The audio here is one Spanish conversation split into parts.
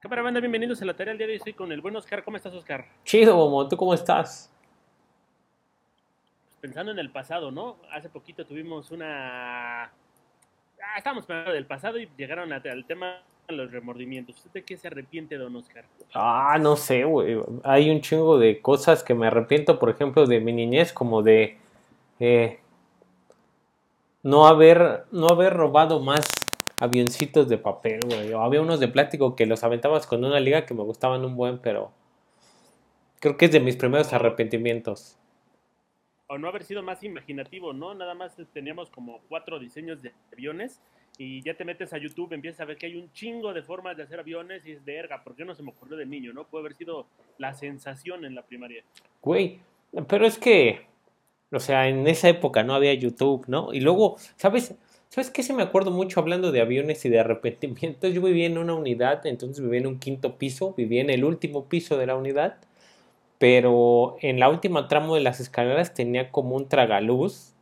Cámara banda, bienvenidos a la tarea del día de hoy. Estoy con el buen Oscar. ¿Cómo estás, Oscar? Chido, Momo, ¿tú cómo estás? Pues pensando en el pasado, ¿no? Hace poquito tuvimos una. Ah, estábamos hablando del pasado y llegaron al tema de los remordimientos. ¿Usted de qué se arrepiente, don Oscar? Ah, no sé, güey. Hay un chingo de cosas que me arrepiento, por ejemplo, de mi niñez, como de eh, no haber, no haber robado más avioncitos de papel, güey. O había unos de plástico que los aventabas con una liga que me gustaban un buen, pero creo que es de mis primeros arrepentimientos. O no haber sido más imaginativo, ¿no? Nada más teníamos como cuatro diseños de aviones y ya te metes a YouTube, empiezas a ver que hay un chingo de formas de hacer aviones y es de erga. ¿Por qué no se me ocurrió de niño, no? Puede haber sido la sensación en la primaria. Güey, pero es que, o sea, en esa época no había YouTube, ¿no? Y luego, ¿sabes? ¿Sabes qué? Se me acuerdo mucho hablando de aviones y de arrepentimientos. Yo vivía en una unidad, entonces vivía en un quinto piso, vivía en el último piso de la unidad, pero en la última tramo de las escaleras tenía como un tragaluz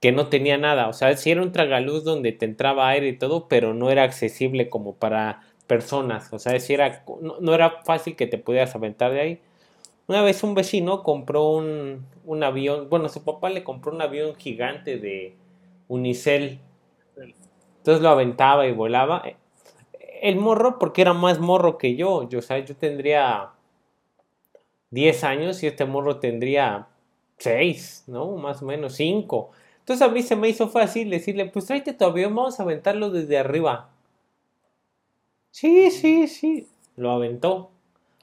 que no tenía nada. O sea, sí era un tragaluz donde te entraba aire y todo, pero no era accesible como para personas. O sea, sí era, no, no era fácil que te pudieras aventar de ahí. Una vez un vecino compró un, un avión, bueno, su papá le compró un avión gigante de Unicel. Entonces lo aventaba y volaba. El morro, porque era más morro que yo, yo, o yo tendría 10 años y este morro tendría 6, ¿no? Más o menos 5. Entonces a mí se me hizo fácil decirle, pues tráete tu avión, vamos a aventarlo desde arriba. Sí, sí, sí. Lo aventó.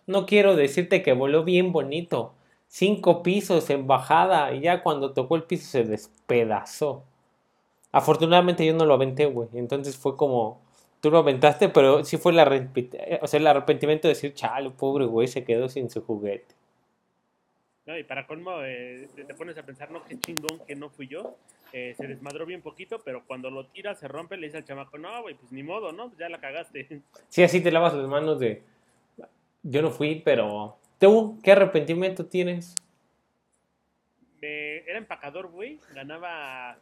No quiero decirte que voló bien bonito. Cinco pisos en bajada y ya cuando tocó el piso se despedazó. Afortunadamente yo no lo aventé, güey. Entonces fue como, tú lo aventaste, pero sí fue el, o sea, el arrepentimiento de decir, chale, pobre güey, se quedó sin su juguete. No, y para colmo, eh, te pones a pensar, no, qué chingón que no fui yo. Eh, se desmadró bien poquito, pero cuando lo tira, se rompe, le dice al chamaco, no, güey, pues ni modo, ¿no? Ya la cagaste. Sí, así te lavas las manos de, yo no fui, pero... ¿Tú qué arrepentimiento tienes? Me- era empacador, güey, ganaba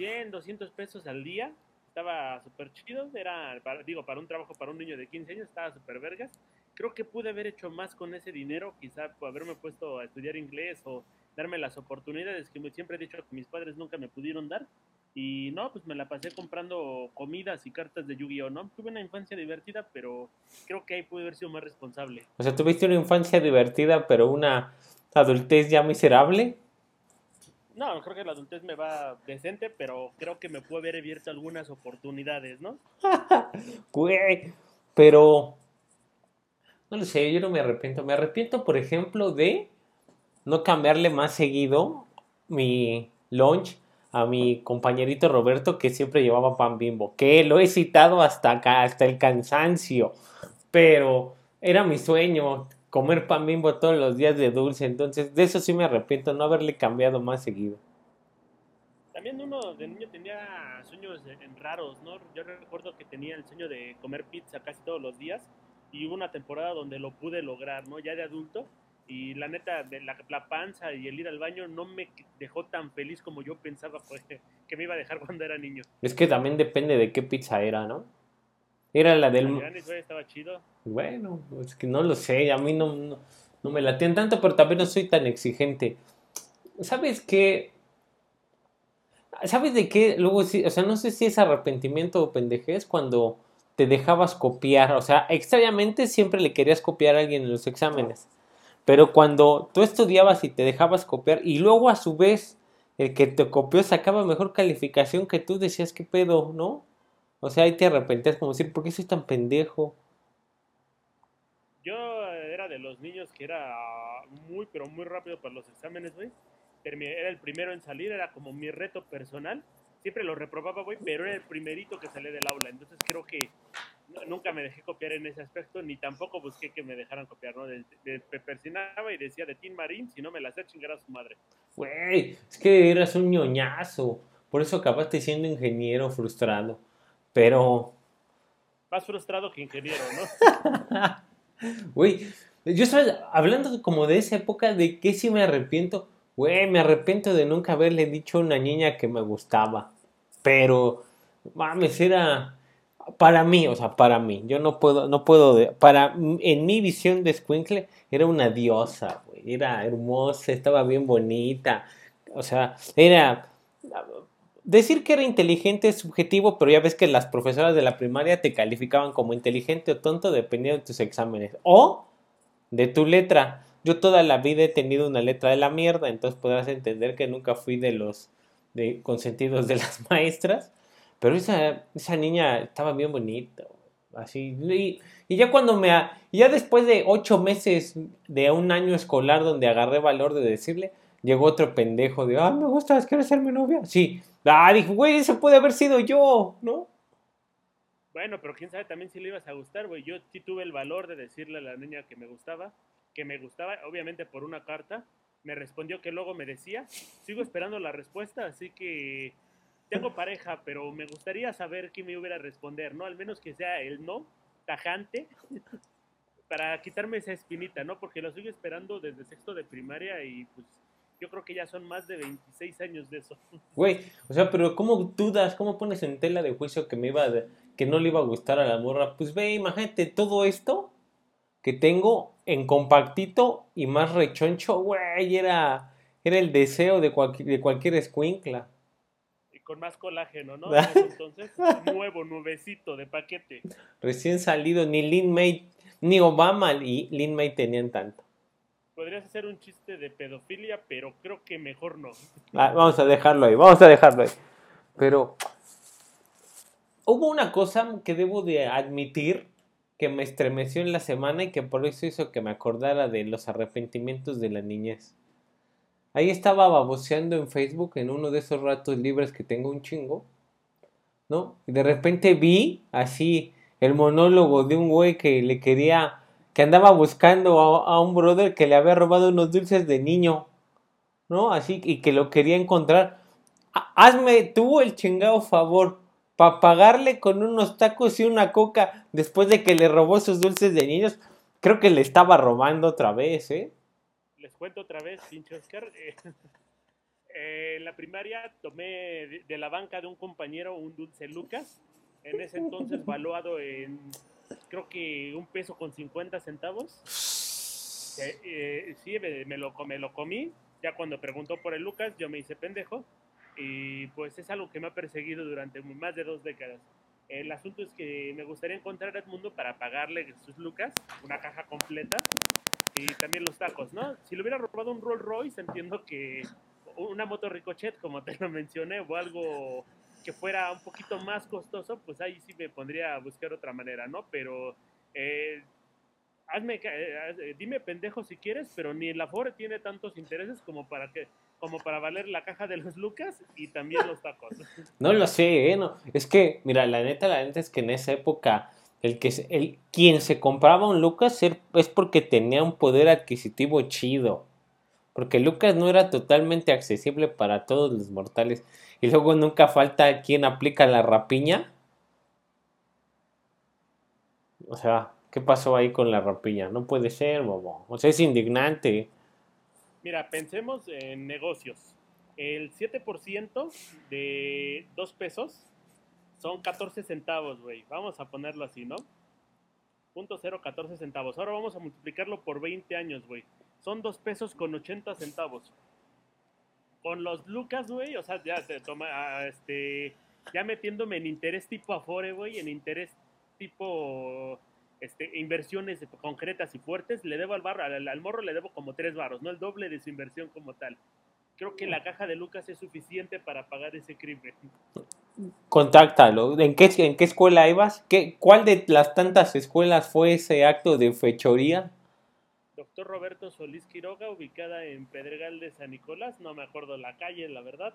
100, 200 pesos al día, estaba súper chido, era, para- digo, para un trabajo para un niño de 15 años, estaba súper vergas. Creo que pude haber hecho más con ese dinero, quizá por haberme puesto a estudiar inglés o darme las oportunidades que siempre he dicho que mis padres nunca me pudieron dar. Y no, pues me la pasé comprando comidas y cartas de Yu-Gi-Oh! ¿no? Tuve una infancia divertida, pero creo que ahí pude haber sido más responsable. O sea, tuviste una infancia divertida, pero una adultez ya miserable. No, creo que la adultez me va decente, pero creo que me puede haber abierto algunas oportunidades, ¿no? Güey, pero no lo sé, yo no me arrepiento. Me arrepiento, por ejemplo, de no cambiarle más seguido mi lunch a mi compañerito Roberto que siempre llevaba pan bimbo, que lo he citado hasta acá, hasta el cansancio, pero era mi sueño comer pan bimbo todos los días de dulce, entonces de eso sí me arrepiento, no haberle cambiado más seguido. También uno de niño tenía sueños en- raros, ¿no? Yo recuerdo que tenía el sueño de comer pizza casi todos los días y hubo una temporada donde lo pude lograr, ¿no? Ya de adulto y la neta, de la, la panza y el ir al baño no me dejó tan feliz como yo pensaba pues, que me iba a dejar cuando era niño. Es que también depende de qué pizza era, ¿no? Era la del... Estaba chido. Bueno, es que no lo sé, a mí no, no, no me latían tanto, pero también no soy tan exigente. ¿Sabes qué? ¿Sabes de qué? Luego sí, o sea, no sé si es arrepentimiento o pendejez cuando te dejabas copiar, o sea, extrañamente siempre le querías copiar a alguien en los exámenes, pero cuando tú estudiabas y te dejabas copiar y luego a su vez el que te copió sacaba mejor calificación que tú, decías, ¿qué pedo, no? O sea, ahí te arrepentías como decir, ¿por qué soy tan pendejo? Yo era de los niños que era muy, pero muy rápido para los exámenes, güey. Era el primero en salir, era como mi reto personal. Siempre lo reprobaba, güey, pero era el primerito que salía del aula. Entonces creo que nu- nunca me dejé copiar en ese aspecto, ni tampoco busqué que me dejaran copiar, ¿no? De, de- me persinaba y decía de Tim Marín, si no me la hacía chingar a su madre. Güey, es que eras un ñoñazo. Por eso acabaste siendo ingeniero frustrado. Pero, Más frustrado que ingeniero, ¿no? güey, yo estaba hablando como de esa época de que sí me arrepiento. Güey, me arrepiento de nunca haberle dicho a una niña que me gustaba. Pero, mames, era... para mí, o sea, para mí, yo no puedo, no puedo, para, en mi visión de Squinkle, era una diosa, güey, era hermosa, estaba bien bonita, o sea, era, decir que era inteligente es subjetivo, pero ya ves que las profesoras de la primaria te calificaban como inteligente o tonto dependiendo de tus exámenes, o de tu letra, yo toda la vida he tenido una letra de la mierda, entonces podrás entender que nunca fui de los de consentidos de las maestras, pero esa, esa niña estaba bien bonita, así, y, ya cuando me, ya después de ocho meses de un año escolar donde agarré valor de decirle, llegó otro pendejo de, ah, me gusta, ¿quieres ser mi novia? Sí, ah, dije, güey, eso puede haber sido yo, ¿no? Bueno, pero quién sabe también si le ibas a gustar, güey. Yo sí tuve el valor de decirle a la niña que me gustaba, que me gustaba, obviamente por una carta. Me respondió que luego me decía. Sigo esperando la respuesta, así que tengo pareja, pero me gustaría saber qué me hubiera a responder, ¿no? Al menos que sea el no, tajante, para quitarme esa espinita, ¿no? Porque lo sigo esperando desde sexto de primaria y pues yo creo que ya son más de 26 años de eso. Güey, o sea, pero ¿cómo dudas? ¿Cómo pones en tela de juicio que me iba que no le iba a gustar a la morra? Pues ve, imagínate todo esto que tengo en compactito y más rechoncho, güey, era, era el deseo de, de cualquier escuincla. Y con más colágeno, ¿no? Entonces, nuevo, nuevecito de paquete. Recién salido, ni Lin May, ni Obama y Lin May tenían tanto. Podrías hacer un chiste de pedofilia, pero creo que mejor no. Ah, vamos a dejarlo ahí, vamos a dejarlo ahí. Pero hubo una cosa que debo de admitir que me estremeció en la semana y que por eso hizo que me acordara de los arrepentimientos de la niñez. Ahí estaba baboseando en Facebook en uno de esos ratos libres que tengo un chingo, ¿no? Y de repente vi así el monólogo de un güey que le quería, que andaba buscando a, un brother que le había robado unos dulces de niño, ¿no? Así, y que lo quería encontrar. Hazme tú el chingado favor para pagarle con unos tacos y una coca después de que le robó sus dulces de niños. Creo que le estaba robando otra vez, ¿eh? Les cuento otra vez, pinche Oscar. Eh, en la primaria tomé de, la banca de un compañero un dulce Lucas. En ese entonces valuado en, creo que un peso con 50 centavos. Eh, sí, me, lo, me lo comí. Ya cuando preguntó por el Lucas, yo me hice pendejo y pues es algo que me ha perseguido durante más de dos décadas. El asunto es que me gustaría encontrar a Edmundo para pagarle sus lucas, una caja completa y también los tacos, ¿no? Si le hubiera robado un Rolls Royce, entiendo que una moto Ricochet, como te lo mencioné, o algo que fuera un poquito más costoso, pues ahí sí me pondría a buscar otra manera, ¿no? Pero eh, hazme, eh, eh, dime pendejo si quieres, pero ni el Afore tiene tantos intereses como para que como para valer la caja de los Lucas y también los tacos. No lo sé, ¿eh? No. Es que, mira, la neta, la neta es que en esa época, el que el, quien se compraba un Lucas es porque tenía un poder adquisitivo chido. Porque Lucas no era totalmente accesible para todos los mortales. Y luego nunca falta quien aplica la rapiña. O sea, ¿qué pasó ahí con la rapiña? No puede ser, bobo. O sea, es indignante. Mira, pensemos en negocios. El 7% de 2 pesos son 14 centavos, güey. Vamos a ponerlo así, ¿no? Punto cero, 14 centavos. Ahora vamos a multiplicarlo por 20 años, güey. Son 2 pesos con 80 centavos. Con los lucas, güey, o sea, ya te toma, este, ya metiéndome en interés tipo Afore, güey, en interés tipo este, inversiones concretas y fuertes, le debo al, barro, al, morro le debo como tres barros, no el doble de su inversión como tal. Creo que la caja de Lucas es suficiente para pagar ese crimen. Contáctalo. ¿En qué, en qué escuela ibas? ¿Qué, ¿Cuál de las tantas escuelas fue ese acto de fechoría? Doctor Roberto Solís Quiroga, ubicada en Pedregal de San Nicolás, no me acuerdo la calle, la verdad.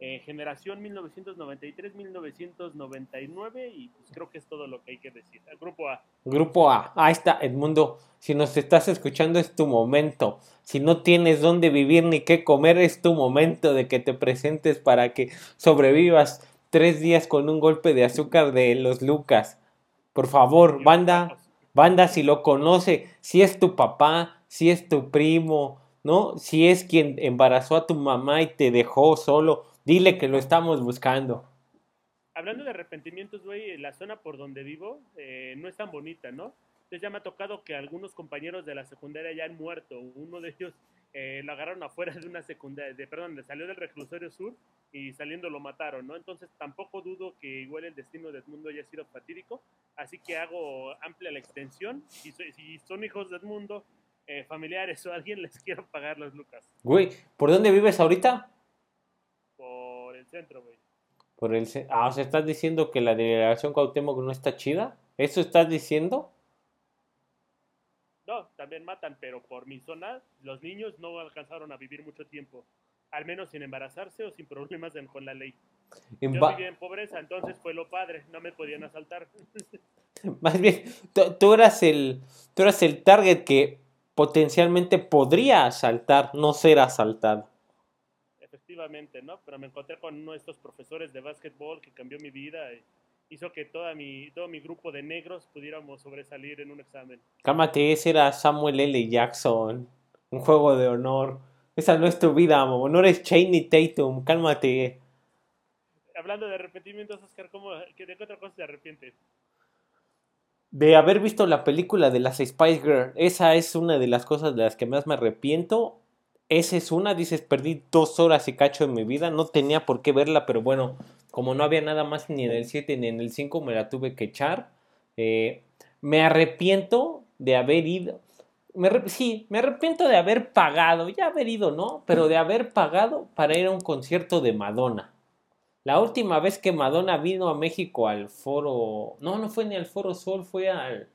Eh, generación 1993-1999 y pues creo que es todo lo que hay que decir. grupo A. Grupo A. Ahí está, Edmundo. Si nos estás escuchando es tu momento. Si no tienes dónde vivir ni qué comer es tu momento de que te presentes para que sobrevivas tres días con un golpe de azúcar de los Lucas. Por favor, banda, banda si lo conoce, si es tu papá, si es tu primo, ¿no? Si es quien embarazó a tu mamá y te dejó solo Dile que lo estamos buscando. hablando de arrepentimientos, güey, la zona por donde vivo eh, no es tan bonita, ¿no? Entonces ya me ha tocado que algunos compañeros de la secundaria ya han muerto. Uno de ellos eh, lo agarraron afuera de una secundaria, de, perdón, salió del reclusorio sur y saliendo lo mataron, ¿no? Entonces tampoco dudo que igual el destino de Edmundo haya sido fatídico, así que hago amplia la extensión y si son hijos de Edmundo, eh, familiares o alguien les quiero pagar los lucas. Güey, ¿por dónde vives ahorita? Por el centro, güey. Por el ah, o sea, ¿estás diciendo que la delegación Cuauhtémoc no está chida? ¿Eso estás diciendo? No, también matan, pero por mi zona los niños no alcanzaron a vivir mucho tiempo, al menos sin embarazarse o sin problemas con la ley. Yo vivía en pobreza, entonces fue lo padre, no me podían asaltar. Más bien, tú, eras el, tú eras el target que potencialmente podría asaltar, no ser asaltado. Efectivamente, ¿no? Pero me encontré con uno de estos profesores de básquetbol que cambió mi vida. Y hizo que toda mi, todo mi grupo de negros pudiéramos sobresalir en un examen. Cálmate, ese era Samuel L. Jackson. Un juego de honor. Esa no es tu vida, honor es Cheney Tatum. Cálmate. Hablando de arrepentimientos, Oscar, ¿cómo, ¿de qué otra cosa te arrepientes? De haber visto la película de las Spice Girls. Esa es una de las cosas de las que más me arrepiento. Esa es una, dices, perdí dos horas y cacho de mi vida. No tenía por qué verla, pero bueno, como no había nada más ni en el 7 ni en el 5, me la tuve que echar. Eh, me arrepiento de haber ido. Sí, me arrepiento de haber pagado, ya haber ido, ¿no? Pero de haber pagado para ir a un concierto de Madonna. La última vez que Madonna vino a México al foro. No, no fue ni al foro Sol, fue al.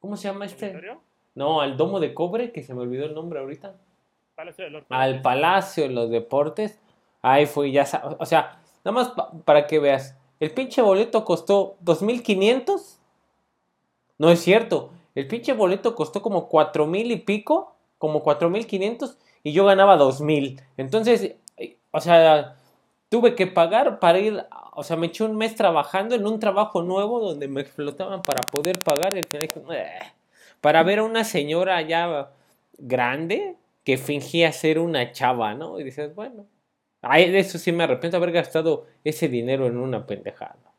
¿Cómo se llama este? No, al Domo de Cobre, que se me olvidó el nombre ahorita. Palacio de los Al Palacio de los Deportes. Ahí fue, ya. O sea, Nada más para que veas. El pinche boleto costó 2.500. No es cierto. El pinche boleto costó como 4.000 y pico. Como 4.500. Y yo ganaba 2.000. Entonces, eh, o sea, tuve que pagar para ir. O sea, me eché un mes trabajando en un trabajo nuevo donde me explotaban para poder pagar. Y para ver a una señora ya grande que fingía ser una chava, ¿no? Y dices, bueno, de eso sí me arrepiento haber gastado ese dinero en una pendejada.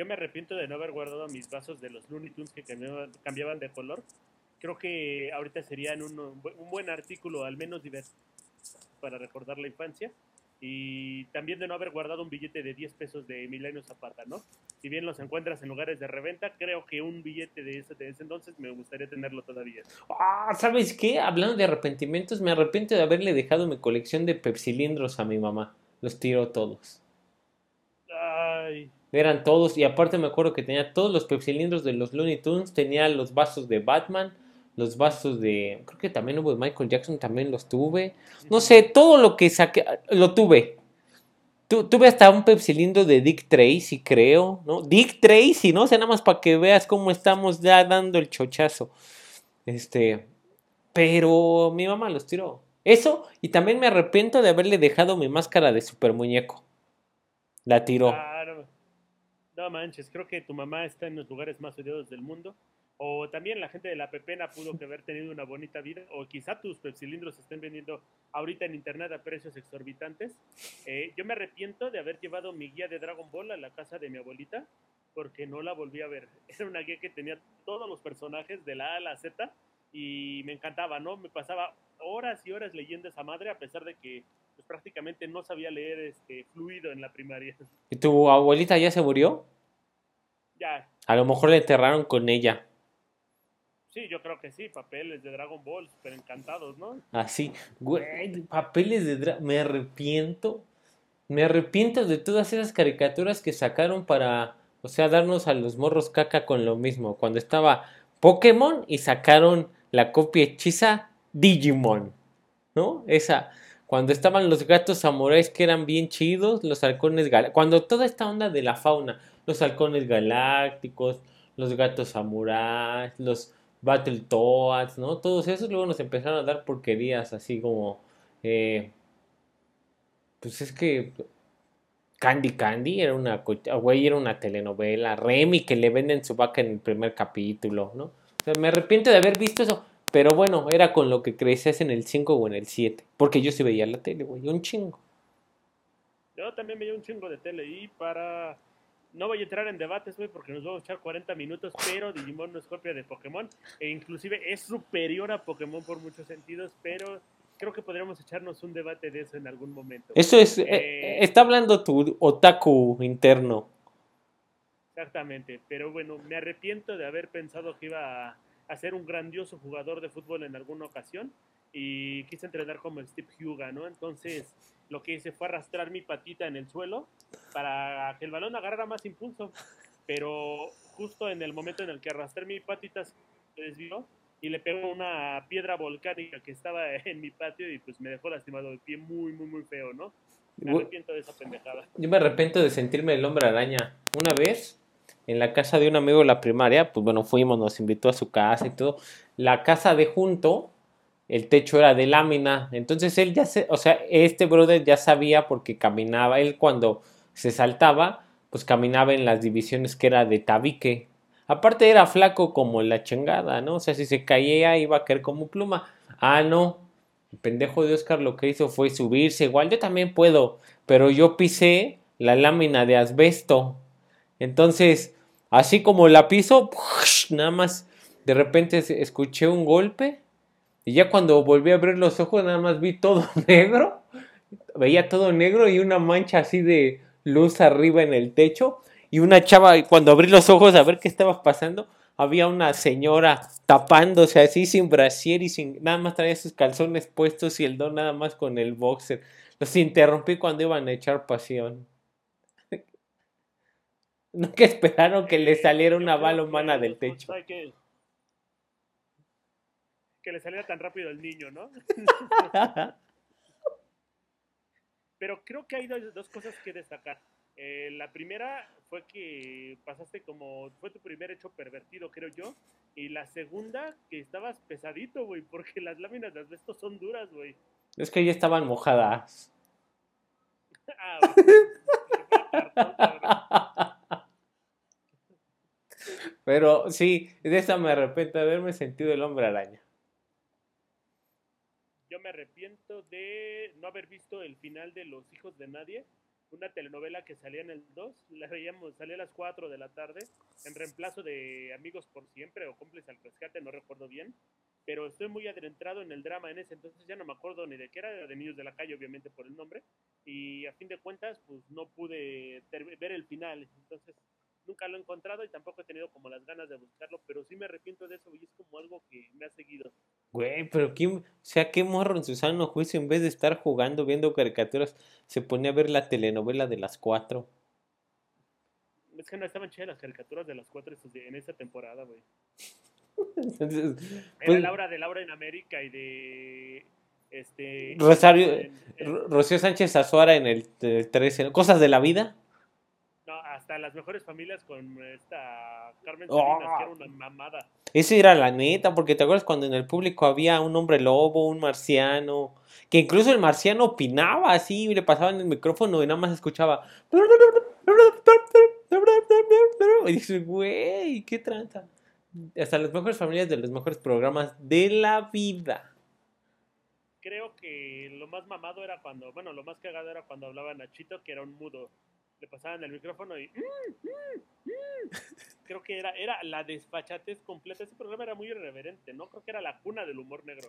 Yo me arrepiento de no haber guardado mis vasos de los Looney Tunes que cambiaban, de color. Creo que ahorita serían un, un buen artículo, al menos diverso, para recordar la infancia y también de no haber guardado un billete de 10 pesos de Milenio Zapata, ¿no? Si bien los encuentras en lugares de reventa, creo que un billete de ese, de ese entonces me gustaría tenerlo todavía. Ah, ¿sabes qué? Hablando de arrepentimientos, me arrepiento de haberle dejado mi colección de pepsilindros a mi mamá. Los tiró todos. Ay. Eran todos, y aparte me acuerdo que tenía todos los pepsilindros de los Looney Tunes, tenía los vasos de Batman, los vasos de, creo que también hubo Michael Jackson, también los tuve. No sé, todo lo que saqué, lo tuve. tuve hasta un pepsilindo de Dick Tracy, creo, ¿no? Dick Tracy, ¿no? O sea, nada más para que veas cómo estamos ya dando el chochazo. Este, pero mi mamá los tiró. Eso, y también me arrepiento de haberle dejado mi máscara de super muñeco. La tiró. Manches, creo que tu mamá está en los lugares más odiados del mundo o también la gente de la Pepena pudo que haber tenido una bonita vida, o quizá tus pepsilindros estén vendiendo ahorita en internet a precios exorbitantes. Eh, yo me arrepiento de haber llevado mi guía de Dragon Ball a la casa de mi abuelita, porque no la volví a ver. Era una guía que tenía todos los personajes de la A a la Z y me encantaba, ¿no? Me pasaba horas y horas leyendo esa madre, a pesar de que pues, prácticamente no sabía leer este fluido en la primaria. ¿Y tu abuelita ya se murió? Ya. A lo mejor le enterraron con ella. Sí, yo creo que sí, papeles de Dragon Ball, súper encantados, ¿no? Así, güey, papeles de Dragon Me arrepiento. Me arrepiento de todas esas caricaturas que sacaron para, o sea, darnos a los morros caca con lo mismo. Cuando estaba Pokémon y sacaron la copia hechiza Digimon, ¿no? Esa. Cuando estaban los gatos samuráis que eran bien chidos, los halcones galácticos. Cuando toda esta onda de la fauna, los halcones galácticos, los gatos samuráis, los Battletoads, ¿no? Todos esos luego nos empezaron a dar porquerías así como... Eh, pues es que Candy Candy era una, güey, era una telenovela. Remy que le venden su vaca en el primer capítulo, ¿no? O sea, me arrepiento de haber visto eso. Pero bueno, era con lo que creces en el 5 o en el 7. Porque yo sí veía la tele, güey, un chingo. Yo también llevo un chingo de tele y para... No voy a entrar en debates, güey, porque nos vamos a echar 40 minutos, pero Digimon no es copia de Pokémon. E inclusive es superior a Pokémon por muchos sentidos, pero creo que podríamos echarnos un debate de eso en algún momento. Eso es... Eh, eh, está hablando tu otaku interno. Exactamente, pero bueno, me arrepiento de haber pensado que iba a, a ser un grandioso jugador de fútbol en alguna ocasión y quise entrenar como Steve Huga, ¿no? Entonces lo que hice fue arrastrar mi patita en el suelo para que el balón agarrara más impulso, pero justo en el momento en el que arrastré mi patita se desvió y le pegó una piedra volcánica que estaba en mi patio y pues me dejó lastimado el pie muy, muy, muy feo, ¿no? Me arrepiento de esa pendejada. Yo me arrepiento de sentirme el hombre araña. Una vez, en la casa de un amigo de la primaria, pues bueno, fuimos, nos invitó a su casa y todo. La casa de junto el techo era de lámina. Entonces él ya se, o sea, este brother ya sabía porque caminaba, él cuando se saltaba, pues caminaba en las divisiones que era de tabique. Aparte era flaco como la chingada, ¿no? O sea, si se caía iba a caer como pluma. Ah, no. El pendejo de Oscar lo que hizo fue subirse. Igual yo también puedo, pero yo pisé la lámina de asbesto. Entonces, así como la piso, nada más de repente escuché un golpe y ya cuando volví a abrir los ojos, nada más vi todo negro. Veía todo negro y una mancha así de luz arriba en el techo. Y una chava, cuando abrí los ojos a ver qué estaba pasando, había una señora tapándose así sin brasier y sin nada más traía sus calzones puestos y el don nada más con el boxer. Los interrumpí cuando iban a echar pasión. No que esperaron que le saliera una bala humana del techo que le saliera tan rápido al niño, ¿no? Pero creo que hay dos, cosas que destacar. Eh, la primera fue que pasaste como, fue tu primer hecho pervertido, creo yo. Y la segunda, que estabas pesadito, güey, porque las láminas de asbesto son duras, güey. Es que ya estaban mojadas. ah, Pero sí, de esa me arrepiento de haberme sentido el hombre araña. Yo me arrepiento de no haber visto el final de Los Hijos de Nadie, una telenovela que salía en el 2, la veíamos, salía a las 4 de la tarde, en reemplazo de Amigos por Siempre o Cómplices al Rescate, no recuerdo bien, pero estoy muy adentrado en el drama en ese entonces, ya no me acuerdo ni de qué era, de Niños de la Calle, obviamente por el nombre, y a fin de cuentas, pues no pude ver el final, entonces nunca lo he encontrado y tampoco he tenido como las ganas de buscarlo, pero sí me arrepiento de eso y es como algo que me ha seguido. Güey, pero ¿quién, o sea, qué morro en su sano juicio en vez de estar jugando, viendo caricaturas, se ponía a ver la telenovela de las cuatro? Es que no estaban chidas las caricaturas de las cuatro en esa temporada, güey. Era pues Laura de Laura en América y de este Rosario Rocío Sánchez Azuara en el, el 13, cosas de la vida hasta las mejores familias con esta Carmen Salinas, que era una mamada. Esa era la neta, porque te acuerdas cuando en el público había un hombre lobo, un marciano, que incluso el marciano opinaba así, le pasaban el micrófono y nada más escuchaba. Y dices, güey, qué tranza. Hasta las mejores familias de los mejores programas de la vida. Creo que lo más mamado era cuando, bueno, lo más cagado era cuando hablaba Nachito, que era un mudo le pasaban el micrófono y mm, mm, mm". creo que era, era la desfachatez completa. Ese programa era muy irreverente, ¿no? Creo que era la cuna del humor negro.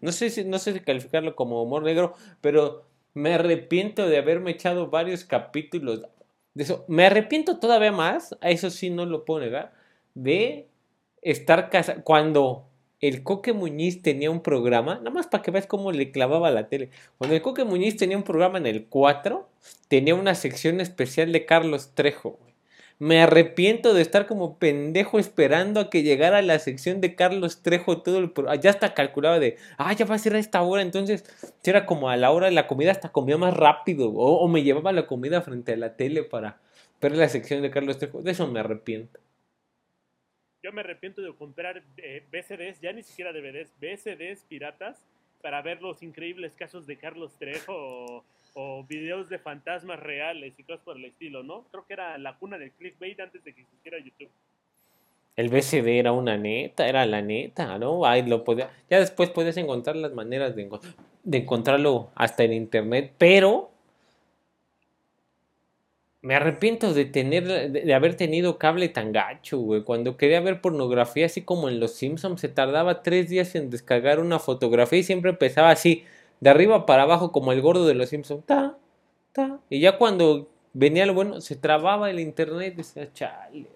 No sé si, no sé calificarlo como humor negro, pero me arrepiento de haberme echado varios capítulos de eso. Me arrepiento todavía más, a eso sí no lo puedo negar, de estar casado. Cuando el Coque Muñiz tenía un programa, nada más para que veas cómo le clavaba la tele. Cuando el Coque Muñiz tenía un programa en el 4, tenía una sección especial de Carlos Trejo. Me arrepiento de estar como pendejo esperando a que llegara la sección de Carlos Trejo. Todo el ya hasta calculaba de, ah, ya va a ser a esta hora. Entonces, si era como a la hora de la comida, hasta comía más rápido. O, o me llevaba la comida frente a la tele para ver la sección de Carlos Trejo. De eso me arrepiento yo me arrepiento de comprar eh, BCDs, ya ni siquiera DVDs, BCDs piratas para ver los increíbles casos de Carlos Trejo o, videos de fantasmas reales y cosas por el estilo, ¿no? Creo que era la cuna del clickbait antes de que existiera YouTube. El BCD era una neta, era la neta, ¿no? Ahí lo podía, ya después puedes encontrar las maneras de, de encontrarlo hasta en internet, pero Me arrepiento de tener, de, haber tenido cable tan gacho, güey. Cuando quería ver pornografía, así como en Los Simpsons, se tardaba tres días en descargar una fotografía y siempre empezaba así, de arriba para abajo, como el gordo de Los Simpsons. Ta, ta. Y ya cuando venía lo bueno, se trababa el internet, decía, chale.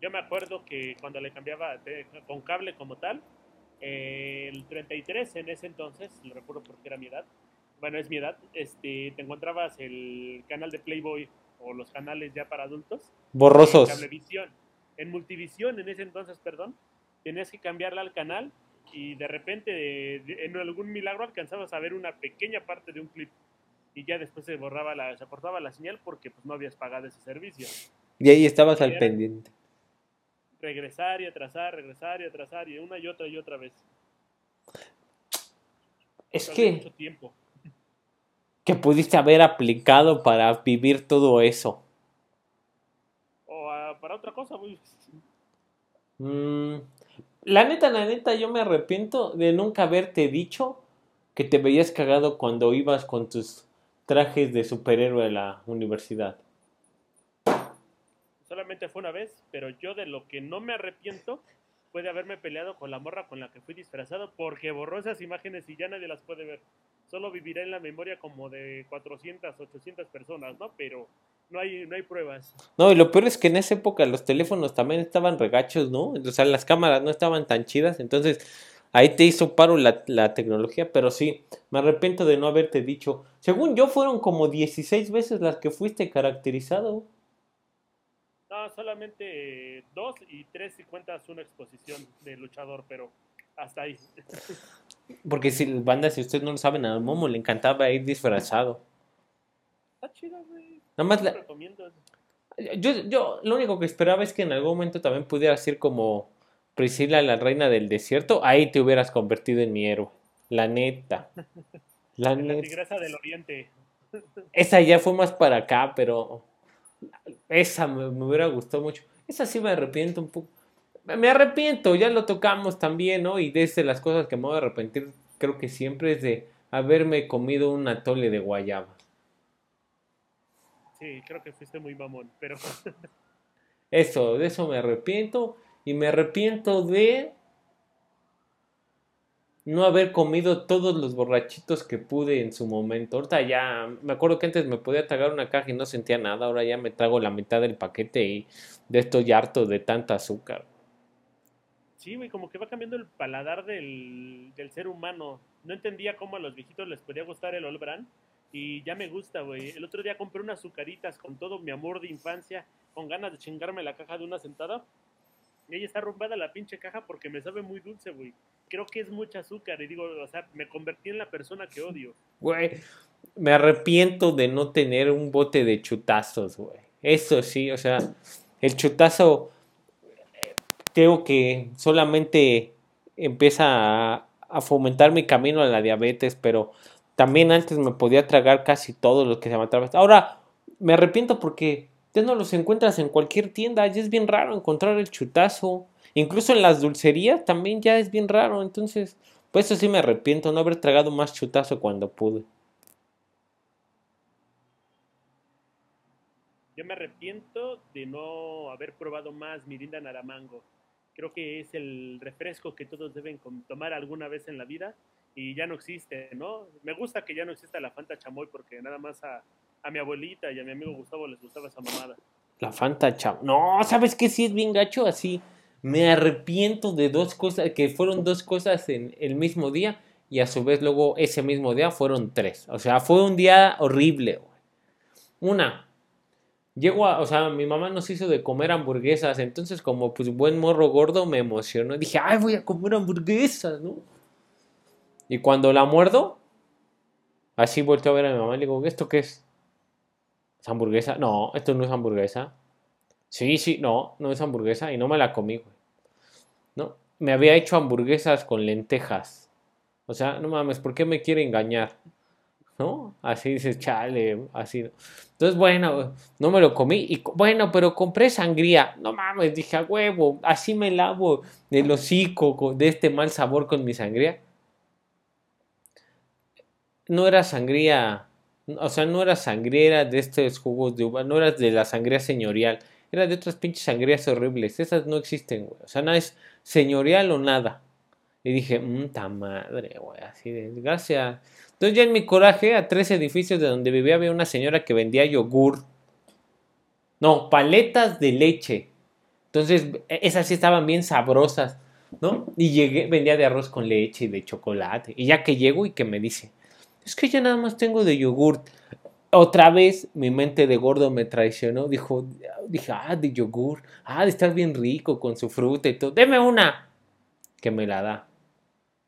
Yo me acuerdo que cuando le cambiaba con cable como tal, eh, el 33 en ese entonces, lo recuerdo porque era mi edad, bueno, es mi edad, este, te encontrabas el canal de Playboy o los canales ya para adultos. Borrosos. En Cablevisión. En Multivisión, en ese entonces, perdón, tenías que cambiarle al canal y de repente, en algún milagro, alcanzabas a ver una pequeña parte de un clip y ya después se borraba la, se aportaba la señal porque pues no habías pagado ese servicio. Y ahí estabas al pendiente. Regresar y atrasar, regresar y atrasar y una y otra y otra vez. Es que... Mucho tiempo que pudiste haber aplicado para vivir todo eso? O ah, para otra cosa, güey. Mm, la neta, la neta, yo me arrepiento de nunca haberte dicho que te veías cagado cuando ibas con tus trajes de superhéroe a la universidad. Solamente fue una vez, pero yo de lo que no me arrepiento fue de haberme peleado con la morra con la que fui disfrazado porque borró esas imágenes y ya nadie las puede ver solo vivirá en la memoria como de 400, 800 personas, ¿no? Pero no hay, no hay pruebas. No, y lo peor es que en esa época los teléfonos también estaban regachos, ¿no? O sea, las cámaras no estaban tan chidas, entonces ahí te hizo paro la, la tecnología, pero sí, me arrepiento de no haberte dicho. Según yo, fueron como 16 veces las que fuiste caracterizado. No, solamente dos y tres si cuentas una exposición de luchador, pero hasta ahí. Porque si banda, si ustedes no lo saben, a Momo le encantaba ir disfrazado. Está chido, güey. Nada más Yo, yo lo único que esperaba es que en algún momento también pudiera ser como Priscila, la reina del desierto. Ahí te hubieras convertido en mi héroe. La neta. La, la tigresa del oriente. Esa ya fue más para acá, pero esa me hubiera gustado mucho. Esa sí me arrepiento un poco me arrepiento, ya lo tocamos también, ¿no? Y desde las cosas que me voy a arrepentir, creo que siempre es de haberme comido un atole de guayaba. Sí, creo que fuiste muy mamón, pero... eso, de eso me arrepiento. Y me arrepiento de no haber comido todos los borrachitos que pude en su momento. Ahorita ya, me acuerdo que antes me podía tragar una caja y no sentía nada, ahora ya me trago la mitad del paquete y de estoy harto de tanta azúcar. Sí, güey, como que va cambiando el paladar del, ser humano. No entendía cómo a los viejitos les podía gustar el Olbran y ya me gusta, güey. El otro día compré unas azucaritas con todo mi amor de infancia, con ganas de chingarme la caja de una sentada. Y ahí está rompada la pinche caja porque me sabe muy dulce, güey. Creo que es mucha azúcar y digo, o sea, me convertí en la persona que odio. Güey, me arrepiento de no tener un bote de chutazos, güey. Eso sí, o sea, el chutazo creo que solamente empieza a, fomentar mi camino a la diabetes, pero también antes me podía tragar casi todo lo que se me atravesaba. Ahora me arrepiento porque ya no los encuentras en cualquier tienda, ya es bien raro encontrar el chutazo. Incluso en las dulcerías también ya es bien raro, entonces, pues eso sí me arrepiento, no haber tragado más chutazo cuando pude. Yo me arrepiento de no haber probado más Mirinda Naramango creo que es el refresco que todos deben tomar alguna vez en la vida y ya no existe, ¿no? Me gusta que ya no exista la Fanta Chamoy porque nada más a, mi abuelita y a mi amigo Gustavo les gustaba esa mamada. La Fanta Chamoy. No, ¿sabes qué? Sí es bien gacho así. Me arrepiento de dos cosas, que fueron dos cosas en el mismo día y a su vez luego ese mismo día fueron tres. O sea, fue un día horrible. Una, Llego a, o sea, mi mamá nos hizo de comer hamburguesas, entonces como pues buen morro gordo me emocionó. Dije, ay, voy a comer hamburguesas, ¿no? Y cuando la muerdo, así volteo a ver a mi mamá y le digo, ¿esto qué es? ¿Es hamburguesa? No, esto no es hamburguesa. Sí, sí, no, no es hamburguesa y no me la comí, güey. ¿No? Me había hecho hamburguesas con lentejas. O sea, no mames, ¿por qué me quiere engañar? ¿No? Así dices, chale, así. Entonces, bueno, no me lo comí. Y bueno, pero compré sangría. No mames, dije a huevo, así me lavo el hocico de este mal sabor con mi sangría. No era sangría O sea, no era sangriera de estos jugos de uva, no era de la sangría señorial, era de otras pinches sangrías horribles. Esas no existen, güey. O sea, nada es señorial o nada. Y dije, mmm, ta madre, güey, así de gracias. Entonces ya en mi coraje, a tres edificios de donde vivía había una señora que vendía yogur. No, paletas de leche. Entonces, e, esas sí estaban bien sabrosas, ¿no? Y llegué, vendía de arroz con leche y de chocolate. Y ya que llego y que me dice, es que ya nada más tengo de yogur. Otra vez mi mente de gordo me traicionó. Dijo, dije, ah, de yogur. Ah, de estar bien rico con su fruta y todo. Deme una. Que me la da.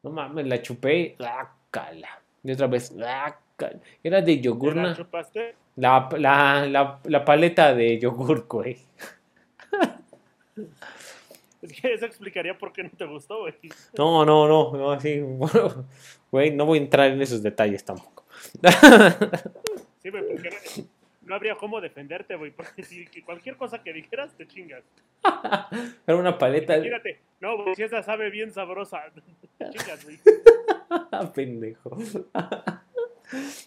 No mames, la chupé. La cala. Y otra vez, cala. Era de yogur. ¿La chupaste? La, la, la, la paleta de yogur, güey. Es que eso explicaría por qué no te gustó, güey. No, no, no, no, así, bueno, güey, no voy a entrar en esos detalles tampoco. Sí, güey, porque no, no habría cómo defenderte, güey, porque si cualquier cosa que dijeras te chingas. Era una paleta. Imagínate, no, güey, si esa sabe bien sabrosa, te chingas, güey. Pendejo.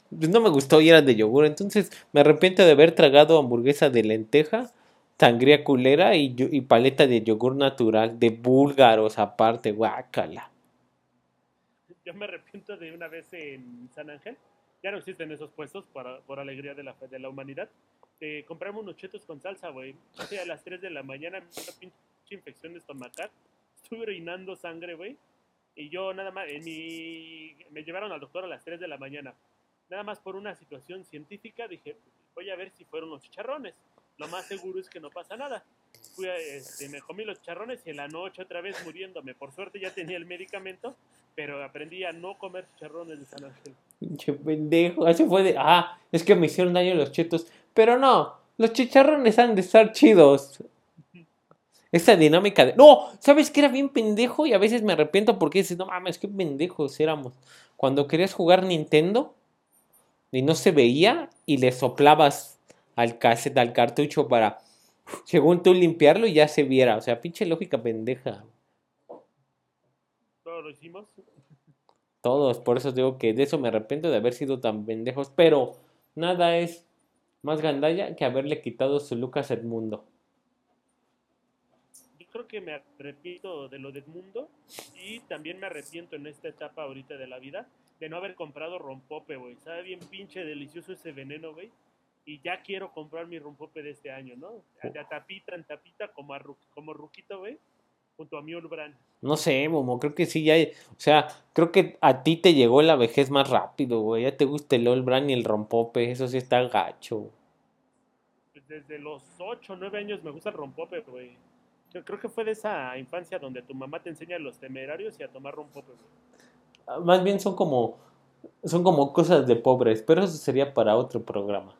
Pues no me gustó y era de yogur, entonces me arrepiento de haber tragado hamburguesa de lenteja sangría culera y, y paleta de yogur natural, de búlgaros aparte, guácala. Yo me arrepiento de una vez en San Ángel, ya no existen esos puestos para, por alegría de la, de la humanidad, de comprarme unos chetos con salsa, güey. A las 3 de la mañana, me dio una pinche infección estomacal, estuve orinando sangre, güey, y yo nada más, en mi, me llevaron al doctor a las 3 de la mañana. Nada más por una situación científica, dije, voy a ver si fueron los chicharrones. Lo más seguro es que no pasa nada. Fui a, este, me comí los chicharrones y en la noche otra vez muriéndome. Por suerte ya tenía el medicamento, pero aprendí a no comer chicharrones de San Ángel. Pinche pendejo, así fue de, ah, es que me hicieron daño los chetos, pero no, los chicharrones han de estar chidos. Esa dinámica de, no, ¿sabes que era bien pendejo? Y a veces me arrepiento porque dices, no mames, qué pendejos éramos. Cuando querías jugar Nintendo y no se veía y le soplabas al cassette, al cartucho para, según tú, limpiarlo y ya se viera. O sea, pinche lógica pendeja. Todo lo hicimos. Todos, por eso digo que de eso me arrepiento de haber sido tan pendejos, pero nada es más gandalla que haberle quitado su Lucas Edmundo. Creo que me arrepiento de lo del mundo y también me arrepiento en esta etapa ahorita de la vida de no haber comprado rompope, güey. Sabe bien pinche delicioso ese veneno, güey. Y ya quiero comprar mi rompope de este año, ¿no? De a tapita en tapita como, a Ru- como Ruquito, güey. Junto a mi Olbran. No sé, Momo, creo que sí, ya, o sea, creo que a ti te llegó la vejez más rápido, güey. Ya te gusta el All Brand y el rompope, eso sí está gacho. Pues Desde los 8 o 9 años me gusta el rompope, güey. Creo que fue de esa infancia donde tu mamá te enseña los temerarios y a tomar rompope, güey. Ah, Más bien son como, son como cosas de pobres, pero eso sería para otro programa.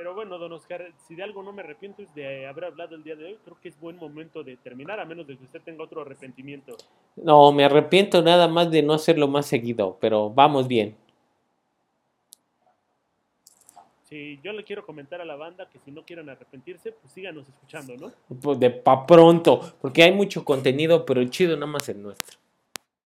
Pero bueno, don Oscar, si de algo no me arrepiento es de haber hablado el día de hoy. Creo que es buen momento de terminar, a menos de que usted tenga otro arrepentimiento. No, me arrepiento nada más de no hacerlo más seguido, pero vamos bien. Si yo le quiero comentar a la banda que si no quieren arrepentirse, pues síganos escuchando, ¿no? Pues de pa pronto, porque hay mucho contenido, pero el chido nada más el nuestro.